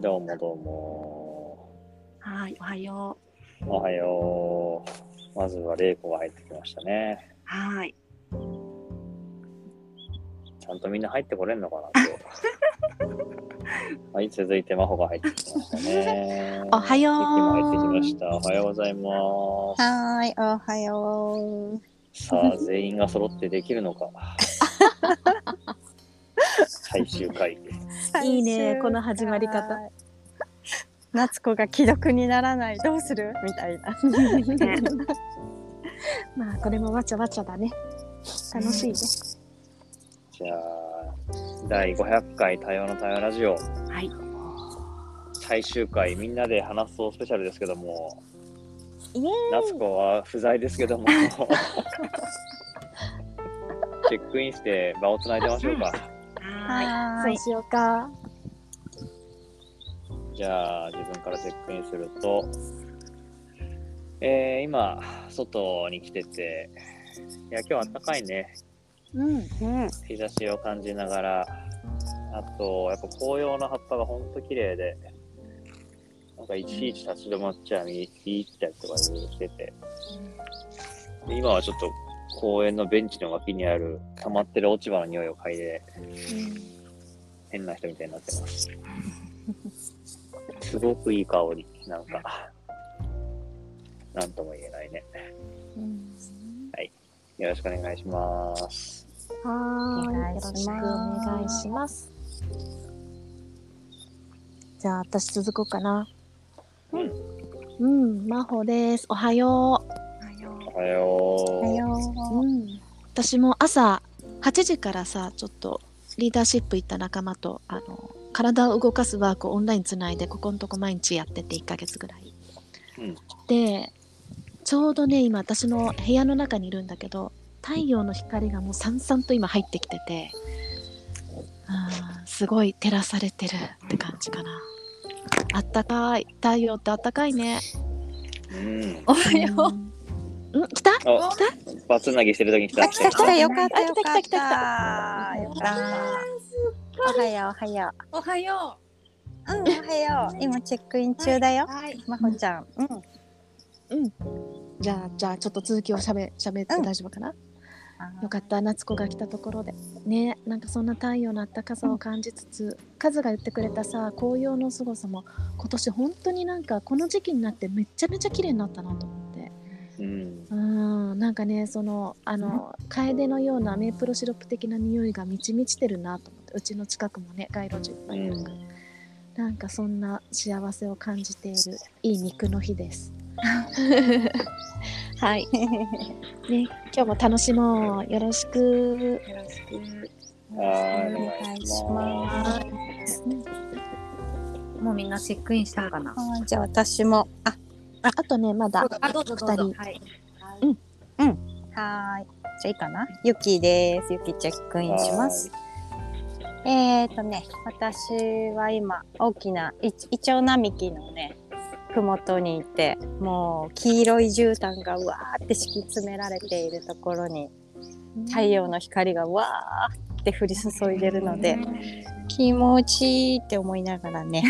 はい、どうもどうも。はい、おはよおはよう。まずは玲子が入ってきましたね。う。はい。ちゃんとみんな入ってこれんのかな今日 はい、続いて真帆が入ってきましたね。おはよう入ってきました。おはようございます。はーい、おはよう。さあ、全員が揃ってできるのか。最終回。いいねこの始まり方。夏子が既読にならない、どうする？みたいな。ね まあ、これもわちゃわちゃだね。楽しいね。じゃあ、第500回多様の多様ラジオ。はい。最終回、みんなで話そうスペシャルですけども、夏子は不在ですけども、チェックインして場をつないでましょうか。はい。そうしようか。じゃあ、自分からチェックインすると、えー、今、外に来てて、いや、今日あったかいね。うん、うん。日差しを感じながら、あと、やっぱ紅葉の葉っぱがほんと綺麗で、なんかいちいち立ち止まっちゃいいったりとかいろいろしてて、で今はちょっと公園のベンチの脇にある溜まってる落ち葉の匂いを嗅いで、変な人みたいになってます。すごくいい香り、なんか、なんとも言えないね。よろしくお願いします。はーい。お願いしますよろしくお願いします。じゃあ、私続こうかな。うん。うん、真帆です。おはよおはよう。おはう。ようん。私も朝8時からさ、ちょっとリーダーシップ行った仲間と、あの、体を動かすワークをオンラインつないで、ここのとこ毎日やってて1ヶ月ぐらい。うんで、ちょうどね、今私の部屋の中にいるんだけど、太陽の光がもうさんさんと今入ってきてて、うんすごい照らされてるって感じかな。あったかい。太陽ってあったかいね。うん。う。おはよう。うん、来た？あ、バツナギしてる時に来たあ、来た来た、よかったあよかっ来た来た来た。よかった。おはよう、おはよおはよう。うん、おはよう。今チェックイン中だよ。はい。まほちゃん。うん。じゃあ、じゃあちょっと続きをしゃべ、しゃべってうん大丈夫かな、よかった、夏子が来たところで。ね、なんかそんな太陽のあったかさを感じつつ、カズが言ってくれたさ、紅葉の凄さも、今年本当になんかこの時期になってめちゃめちゃ綺麗になったなと思って。うん。うん、なんかね、その、あの、楓のようなメープルシロップ的な匂いが満ち満ちてるなとうちの近くもね、街路樹いっぱいあるから。なんかそんな幸せを感じているいい肉の日です。はい。ね、今日も楽しもう。よろしく。よろしく。はい、お願いします。もうみんなチェックインしたかな？はいじゃあ私も。あ、あとね、まだ。あ、どうぞどうぞ。二人はい。はーい。じゃあいいかな？ゆきです。ゆきチェックインします。えーとね、私は今、大きないイチョウ並木のね、ふもとにいて、もう黄色い絨毯がわーって敷き詰められているところに、太陽の光がわーって降り注いでるので、気持ちいいって思いながらね、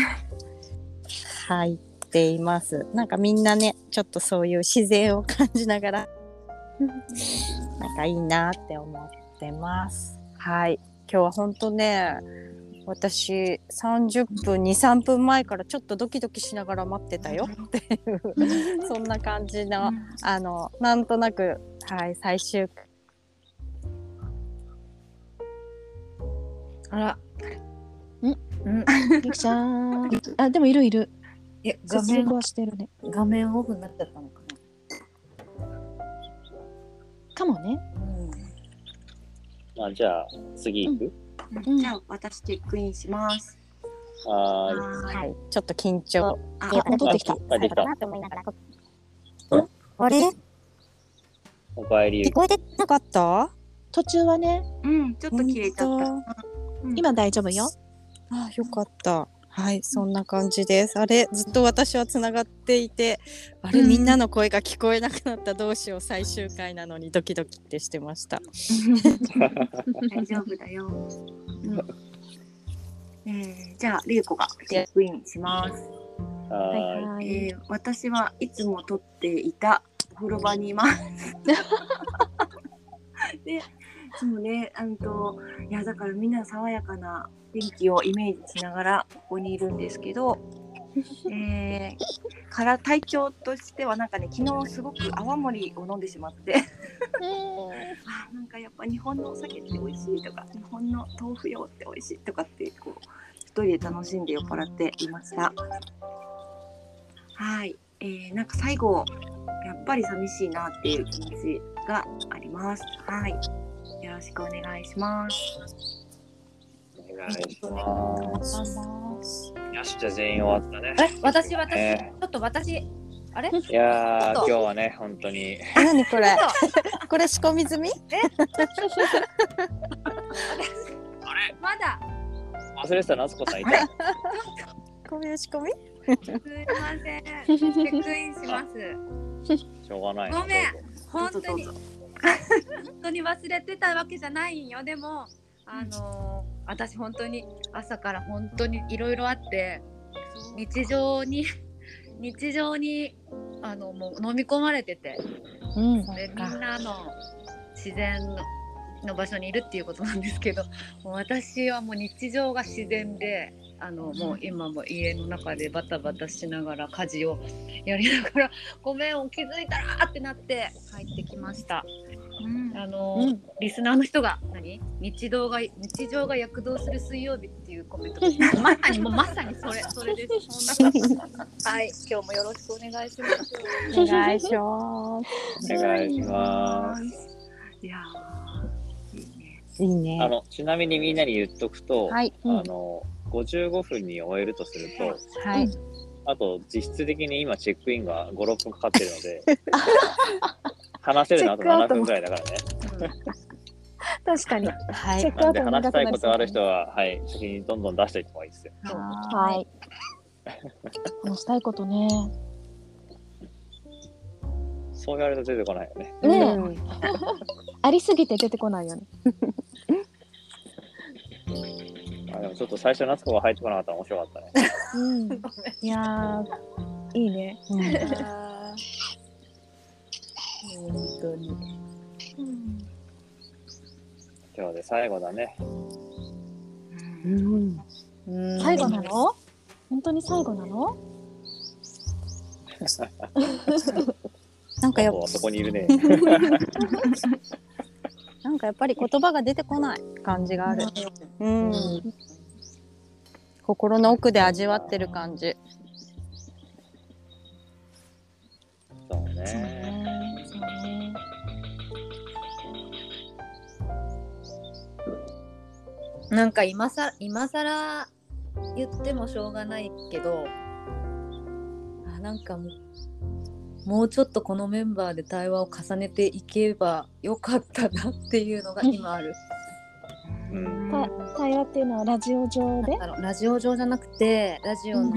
入っています。なんかみんなね、ちょっとそういう自然を感じながら、なんかいいなって思ってます。はい。今日は本当ね、私30分23分前からちょっとドキドキしながら待ってたよっていうそんな感じのあのなんとなくはい最終回あら。んうん。ゆきちゃん。あ、でもいるいる。え、画面はしてるね。画面オフになっちゃったのかかもね。な。あじゃあ、次行く、うんじゃあ私チェックインします。はーい。ははいちょっと緊張ああ、戻ってきた。あ、できた。あれ？おかえり。聞こえてなかった？途中はね、うん、ちょっと切れちゃった。本うん今大丈夫よ。あよかったはいそんな感じですあれずっと私はつながっていてあれ、うんみんなの声が聞こえなくなったどうしよう最終回なのにドキドキってしてました 大丈夫だよ。えー、じゃあ、りゅうこがチェックインします。ははいい。えー、私はいつも撮っていたお風呂場にいます。で、そうね、あのと、いや、だからみんな爽やかな天気をイメージしながらここにいるんですけど、えー、から体調としてはなんかね、昨日すごく泡盛を飲んでしまって、あなんかやっぱ日本のお酒って美味しいとか、日本の豆腐用って美味しいとかって、こう、一人で楽しんで酔っ払っていました。はい、えー、なんか最後やっぱり寂しいなっていう気持ちがあります。はい、よろしくお願いします。お願いします。よし、じゃあ全員終わったね。え、私、私、えちょっと私、あれ？いや今日はね、本当に。え何これ？これ仕込み済み？まだ、忘れてた夏子さんいた？こういう仕込み？すいません。チェックインします。しょうがないな。ごめん本当に、本当に忘れてたわけじゃないんよ。でも、あのー私本当に朝から本当にいろいろあって、日常に、日常に、あの、もう飲み込まれてて、うん。でみんなの自然のの場所にいるっていうことなんですけどもう私はもう日常が自然であのもう今も家の中でバタバタしながら家事をやりながらごめん気づいたらってなって帰ってきました。うんあの、うんリスナーの人が何？日常が日常が躍動する水曜日っていうコメントまさにもうまさにそれ それです。本当はい今日もよろしくお願いします。お願いしますお願いします。いやいいねあの、ちなみにみんなに言っとくと、はいうんあの、55分に終えるとすると、はいあと実質的に今チェックインが5、6分かかってるので、話せるのあと7分くらいだからね。確かに。はいチェックなんでアウトも話したいことある人は、はい、先にどんどん出していった方がいいですよ。ははい。話したいことね。そう言われると出てこないよね。いねえうんありすぎて出てこないよね。あでもちょっと最初夏子が入ってこなかったら面白かったね。うん。いやー、いいね。うん本当に。今日で最後だね。うん最後なの？本当に最後なの？なんかやっおそこにいるね。なんかやっぱり言葉が出てこない感じがある。うん。心の奥で味わってる感じ。そうそうね。ね。そうね。なんか今さ今さら言ってもしょうがないけどあなんかもうもうちょっとこのメンバーで対話を重ねていけばよかったなっていうのが今ある。うん。た対話っていうのはラジオ上で？あのラジオ上じゃなくてラジオの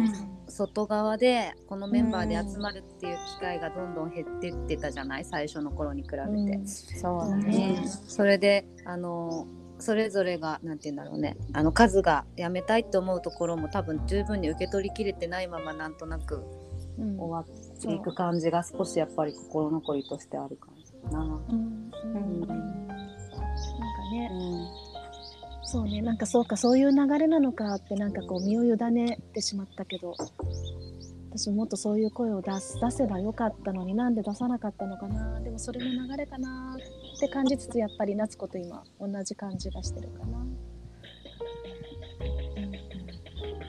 外側でこのメンバーで集まるっていう機会がどんどん減ってってたじゃない？最初の頃に比べて。うんそうだねね。それであのそれぞれがなんて言うんだろうねあの数がやめたいって思うところも多分十分に受け取りきれてないままなんとなくうん終わっていく感じが少しやっぱり心残りとしてあるかな。うん。うん。なんかね。うん。そうね。なんかそうかそういう流れなのかってなんかこう身を委ねてしまったけど。私ももっとそういう声を出す出せばよかったのになんで出さなかったのかな。でもそれの流れかなって感じつつやっぱり夏子と今同じ感じがしてるかな。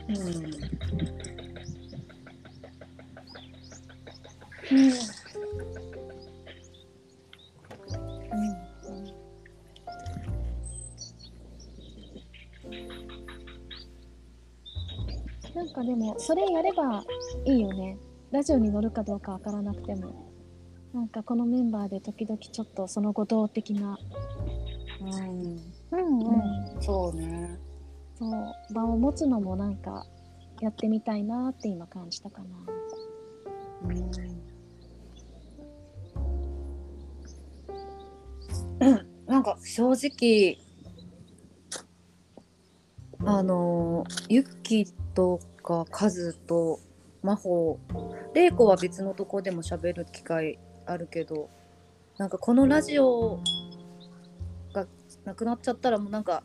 うんなんかでもそれやればいいよね。ラジオに乗るかどうかわからなくても。なんかこのメンバーで時々ちょっとその後動的な、うん。ううん。ん、そうね。そう。場を持つのもなんかやってみたいなって今感じたかな。なんか正直あのユッキーとかカズと真帆玲子は別のとこでも喋る機会あるけどなんかこのラジオがなくなっちゃったらもうなんか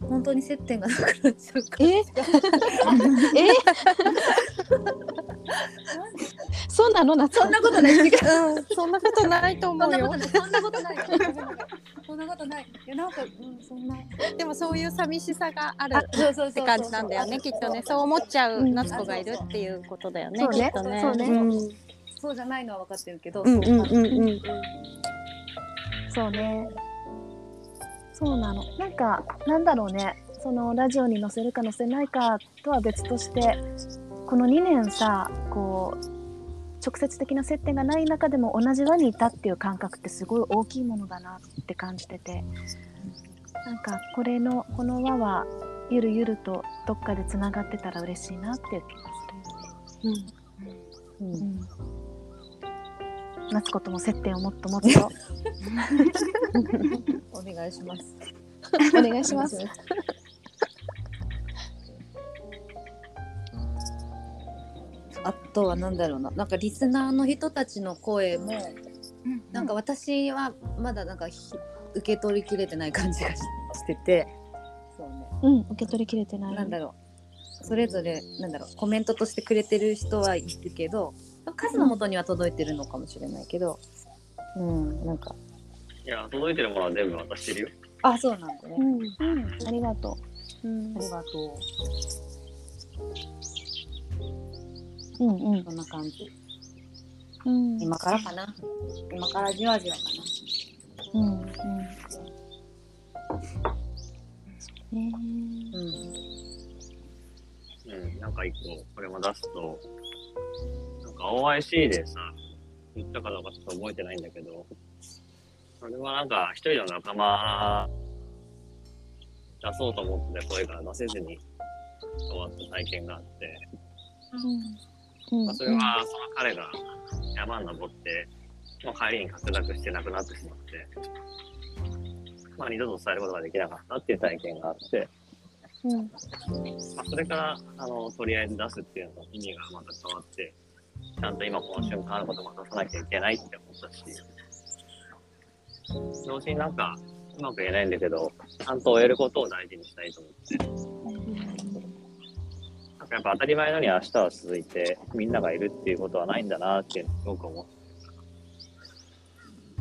本当に接点がなくなっちゃうから。え？え？そうなの夏そんなことない。うん、そんなことないと思うよ。そんなこと。ないそんなことないいいやなんか、うん、そんなでもそういう寂しさがあるって感じなんだよね、きっとね。そう思っちゃう夏子がいるっていうことだよね、そうねきっとね。そうねうんそうじゃないのは分かってるけど、うんうんそううんうん。そうね。そうなの。なんか、なんだろうね。そのラジオに載せるか載せないかとは別として、この2年さ、こう、直接的な接点がない中でも同じ輪にいたっていう感覚ってすごい大きいものだなって感じてて、なんかこれの、この輪はゆるゆるとどっかでつながってたら嬉しいなっていう気がするよね。うん。うん。夏子とも接点をもっともっとお願いしますお願いします。あとはなんだろうな。なんかリスナーの人たちの声もなんか私はまだなんかひ受け取りきれてない感じがししてて。そうね。うん、受け取りきれてない。なんだろう。それぞれなんだろう。コメントとしてくれてる人はいるけど数の元には届いてるのかもしれないけど。うんなんか。いや、届いてるものは全部渡してるよ。あそうなんだね、うん、うん、ありがとう。うん。あ、りがとうん、うん。う、そんな感じ。うん、今からかな。今からじわじわかうん、うん。ね。なうん。うん、なんか一個、これも出すと、なんか OIC でさ、言ったかどうかちょっと覚えてないんだけど、それはなんか一人の仲間出そうと思ってた声から出せずに終わった体験があって、うん、まあ、それはその彼が山に登って、まあ、帰りに滑落して亡くなってしまって、まあ、二度と伝えることができなかったっていう体験があって、うん、まあ、それからあのとりあえず出すっていうのの意味がまた変わって、ちゃんと今この瞬間のことも出さなきゃいけないって思ったし、同時になんかうまく言えないんだけど、ちゃんと終えることを大事にしたいと思って、やっぱ当たり前のように明日は続いて、みんながいるっていうことはないんだなっていうのをすごく思って。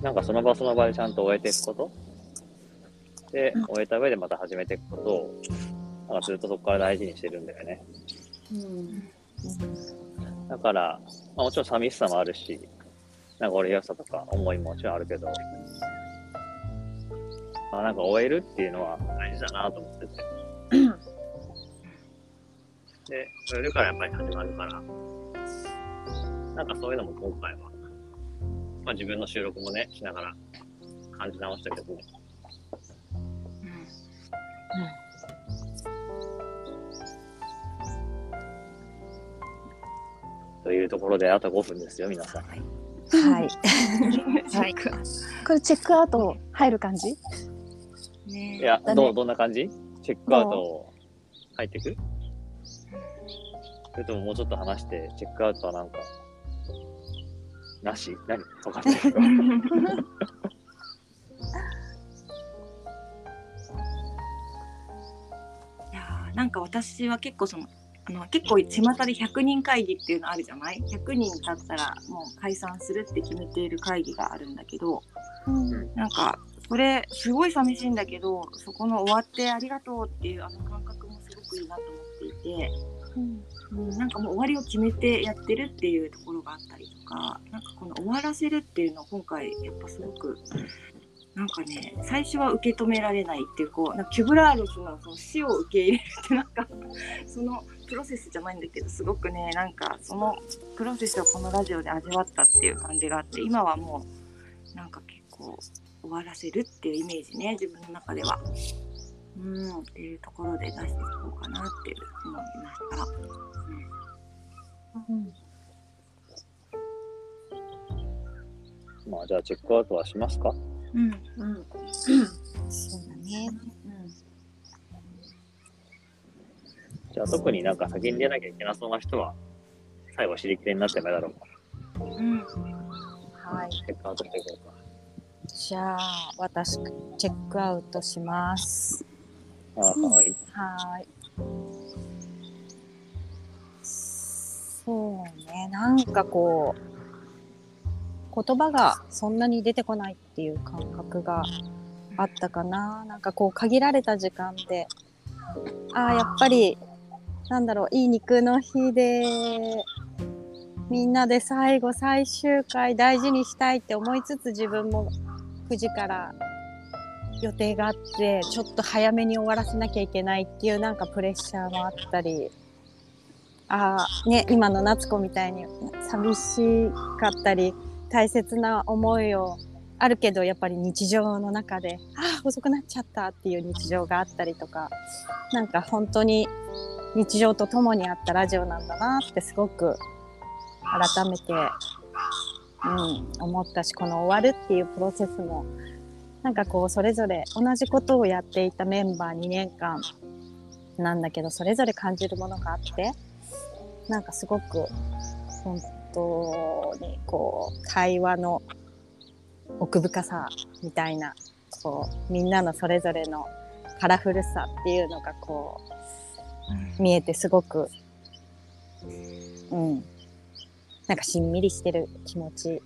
なんかその場その場でちゃんと終えていくことで、終えた上でまた始めていくことを、なんかずっとそこから大事にしてるんだよね。うんだから、まあ、もちろん寂しさもあるし、なんか俺良さとか思いももちろんあるけど、まあ、なんか終えるっていうのは大事だなと思ってて。で、終えるからやっぱり始まるから、なんかそういうのも今回は、まあ自分の収録もね、しながら感じ直したけどね。というところで、あと5分ですよ、皆さん。はい。はいこれチェックアウト入る感じ？ねいや、どう、どん。な感じチェックアウト入ってくそれとももうちょっと話して、チェックアウトはなんか、なし？何？わかんないけど。いやーなんか私は結構そのあの結構巷で100人会議っていうのあるじゃない ?100 人経ったらもう解散するって決めている会議があるんだけどうん、なんかそれすごい寂しいんだけどそこの終わってありがとうっていうあのくいいなと思っていて、うん、うん、なんかもう終わりを決めてやってるっていうところがあったりとかなんかこの終わらせるっていうのを今回やっぱすごくなんかね最初は受け止められないっていうこうなんかキュブラーロスのその死を受け入れるってなんかそのプロセスじゃないんだけどすごくねなんかそのプロセスをこのラジオで味わったっていう感じがあって今はもうなんか結構終わらせるっていうイメージね自分の中では。うん。っていうところで出していこうかなっていう思いました。うん、まあ、じゃあチェックアウトはしますか？うん。うん。そうだね。じゃあ特になん。か先に出なきゃいけなそうな人は、最後、尻切れになってもだろう。うん。はい。チェックアウトしていこうか。じゃあ、私、チェックアウトします。あはい。はーい。そうね、なんかこう、言葉がそんなに出てこないっていう感覚があったかな。なんかこう、限られた時間で、ああ、やっぱり、なんだろう、いい肉の日で、みんなで最後、最終回大事にしたいって思いつつ、自分も9時から予定があってちょっと早めに終わらせなきゃいけないっていうなんかプレッシャーもあったり。ああね今の夏子みたいに寂しかったり大切な思いをあるけどやっぱり日常の中でああ遅くなっちゃったっていう日常があったりとかなんか本当に日常と共にあったラジオなんだなってすごく改めて、うん、思ったしこの終わるっていうプロセスもなんかこうそれぞれ同じことをやっていたメンバー2年間なんだけどそれぞれ感じるものがあってなんかすごく本当にこう会話の奥深さみたいなこうみんなのそれぞれのカラフルさっていうのがこう見えてすごくうん。なんかしんみりしてる気持ち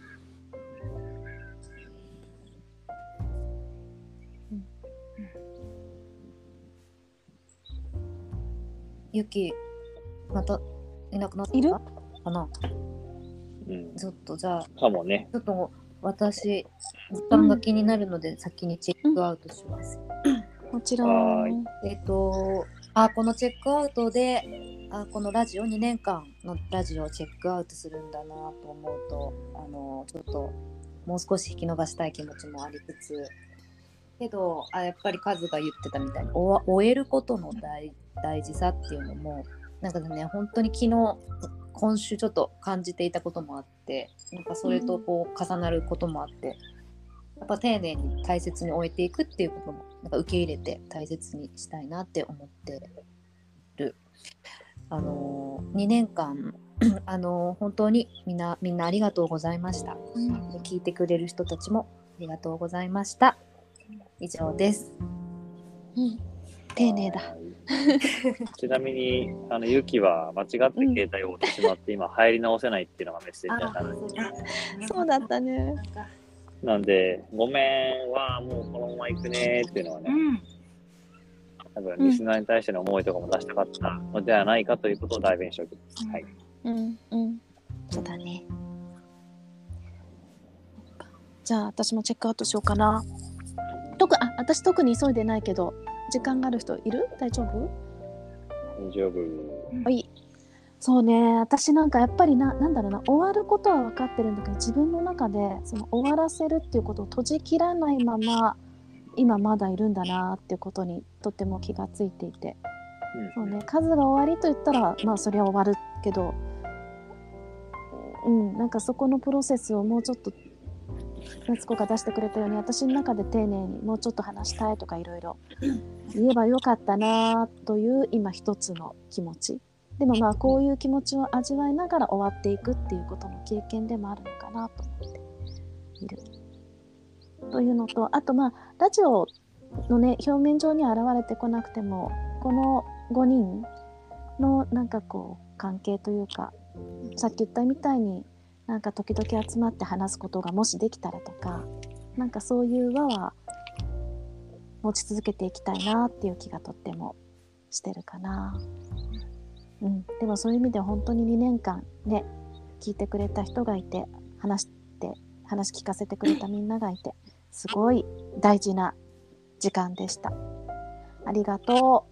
ゆき、またいなくなったいる？かな？うん。ちょっとじゃあ、かもね。ちょっと私、時間が気になるので、先にチェックアウトします。もちろはん。えっと、あ、このチェックアウトで、あこのラジオ、2年間のラジオをチェックアウトするんだなと思うと、あの、ちょっと、もう少し引き伸ばしたい気持ちもありつつ、けど、あやっぱりカズが言ってたみたいに、終えることの大大事さっていうのも、なんかね、本当に昨日、今週ちょっと感じていたこともあって、なんかそれとこう重なることもあって、やっぱ丁寧に大切に終えていくっていうこともなんか受け入れて大切にしたいなって思ってる。あのー、2年間 あのー本当にみんなみんなありがとうございました。うんで聞いてくれる人たちもありがとうございました。以上です。うん丁寧だ。ちなみに、あの、ゆきは間違って携帯を落としてしまって、今入り直せないっていうのがメッセージだったので。そうだったね。なんで、ごめんはもうこのまま行くねっていうのはね、うん。多分リスナーに対しての思いとかも出したかったのではないかということを代弁しておきます。はい。うんうん。そうだね。じゃあ私もチェックアウトしようかな。私特に急いでないけど時間がある人いる？大丈夫？大丈夫。はい。そうね。私なんかやっぱりななんだろうな終わることは分かってるんだけど自分の中でその終わらせるっていうことを閉じ切らないまま今まだいるんだなっていうことにとても気がついていて。そうね。数が終わりと言ったらまあそれは終わるけど。うん。なんかそこのプロセスをもうちょっと夏子が出してくれたように私の中で丁寧にもうちょっと話したいとかいろいろ。言えばよかったなという今一つの気持ち。でもまあこういう気持ちを味わいながら終わっていくっていうことの経験でもあるのかなと思っている。というのとあとまあラジオのね表面上に現れてこなくてもこの5人のなんかこう関係というかさっき言ったみたいになんか時々集まって話すことがもしできたらとかなんかそういう輪は持ち続けていきたいなっていう気がとってもしてるかな。うん、でもそういう意味では本当に2年間ね聞いてくれた人がいて話して話聞かせてくれたみんながいてすごい大事な時間でした。ありがと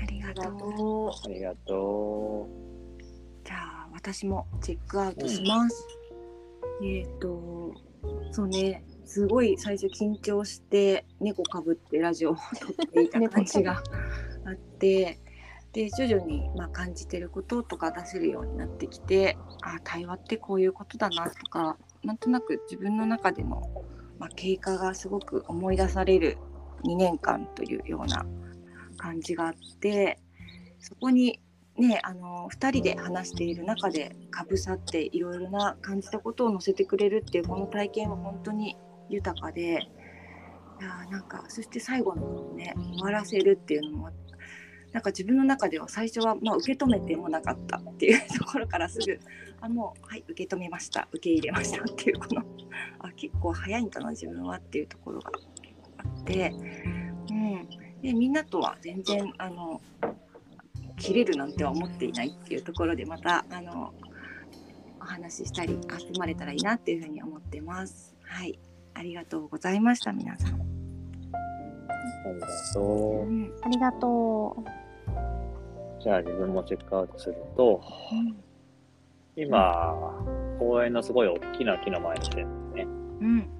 ありがとう。とありがとじゃあ私もチェックアウトします。えっ、とそうねすごい最初緊張して猫かぶってラジオを撮っていた感じがあって。で徐々にまあ感じてることとか出せるようになってきてあ対話ってこういうことだなとかなんとなく自分の中での、まあ、経過がすごく思い出される2年間というような感じがあってそこにねあの2人で話している中でかぶさっていろいろな感じたことを載せてくれるっていうこの体験は本当に豊かでいやなんかそして最後のね終わらせるっていうのもなんか自分の中では最初はまあ受け止めてもなかったっていうところからすぐあもうはい受け止めました受け入れましたっていうこのあ結構早いんかな自分はっていうところがあって、うん、でみんなとは全然あの切れるなんては思っていないっていうところでまたあのお話ししたり集まれたらいいなっていうふうに思ってます。はい、ありがとうございました皆さん。ありがとう。うんありがとじゃあ自分もチェックアウトすると、うん今、公園のすごい大きな木の前に来てるんですね。うん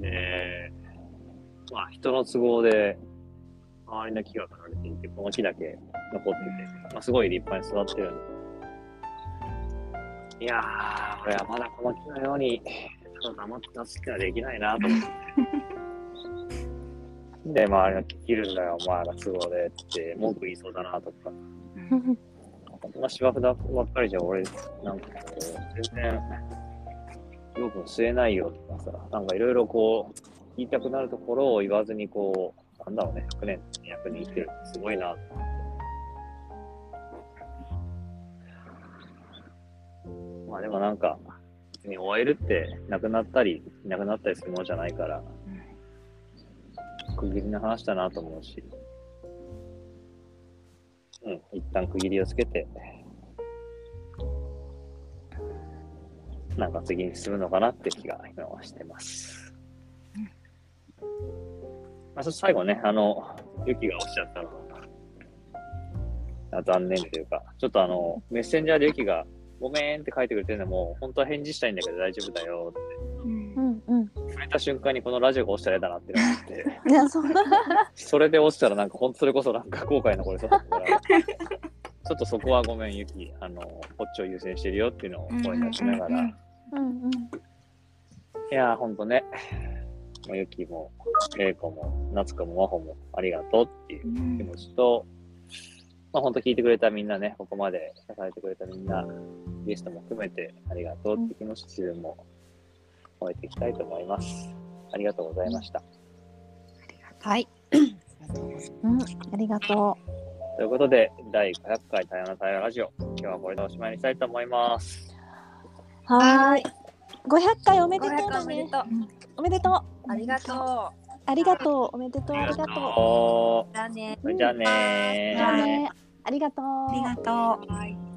で、まあ人の都合で周りの木が刈られていて、この木だけ残ってて、まあ、すごい立派に育ってるんで。いやー、俺はまだこの木のように、ただ黙って立つってのはできないなと思って。で、周りの木切るんだよ、お前が都合でって文句言いそうだなとか。こんな芝生ばっかりじゃ俺、なんかこう、全然、よく吸えないよとかさ、なんかいろいろこう、言いたくなるところを言わずにこう、なんだろうね、100年、200年生きてるってすごいなと思って。まあでもなんか、別に終えるって、亡くなったり、いなくなったりするものじゃないから、区切りの話だなと思うし、うん、一旦区切りをつけて、なんか次に進むのかなって気が今はしてます。まあ、そして最後ね、あの、ユキがおっしゃったの。は、残念というか、ちょっとあの、メッセンジャーでユキが、ごめんって書いてくれてるのも、本当は返事したいんだけど大丈夫だよって、うん。んうん。触れた瞬間にこのラジオが落ちたら嫌だなって思って、いや、そんな。それで落ちたらなんか本当それこそなんか後悔残りそうだったから、ちょっとそこはごめん、ユキ、あの、こっちを優先してるよっていうのを声出しながら、うん。うん。うん。うん。うん。いやー、ほんとね、もうゆきも、れいこも、なつこも、まほも、ありがとうっていう気持ちと、まあ、ほんと聞いてくれたみんなね、ここまで支えてくれたみんな、ゲストも含めてありがとうって気持ち、自分も終えていきたいと思います。ありがとうございました。はい。うん、ありがとということで、第500回多様な対話ラジオ、今日はこれでおしまいにしたいと思います。う。はーい。500回おめでとう500だねおめで。とう。おめでとう。ありがとう。ありがとう。おめでとう。ありがとう。とだね。う。じゃあねー。じゃあね。ありがとう。ありがとう。はい。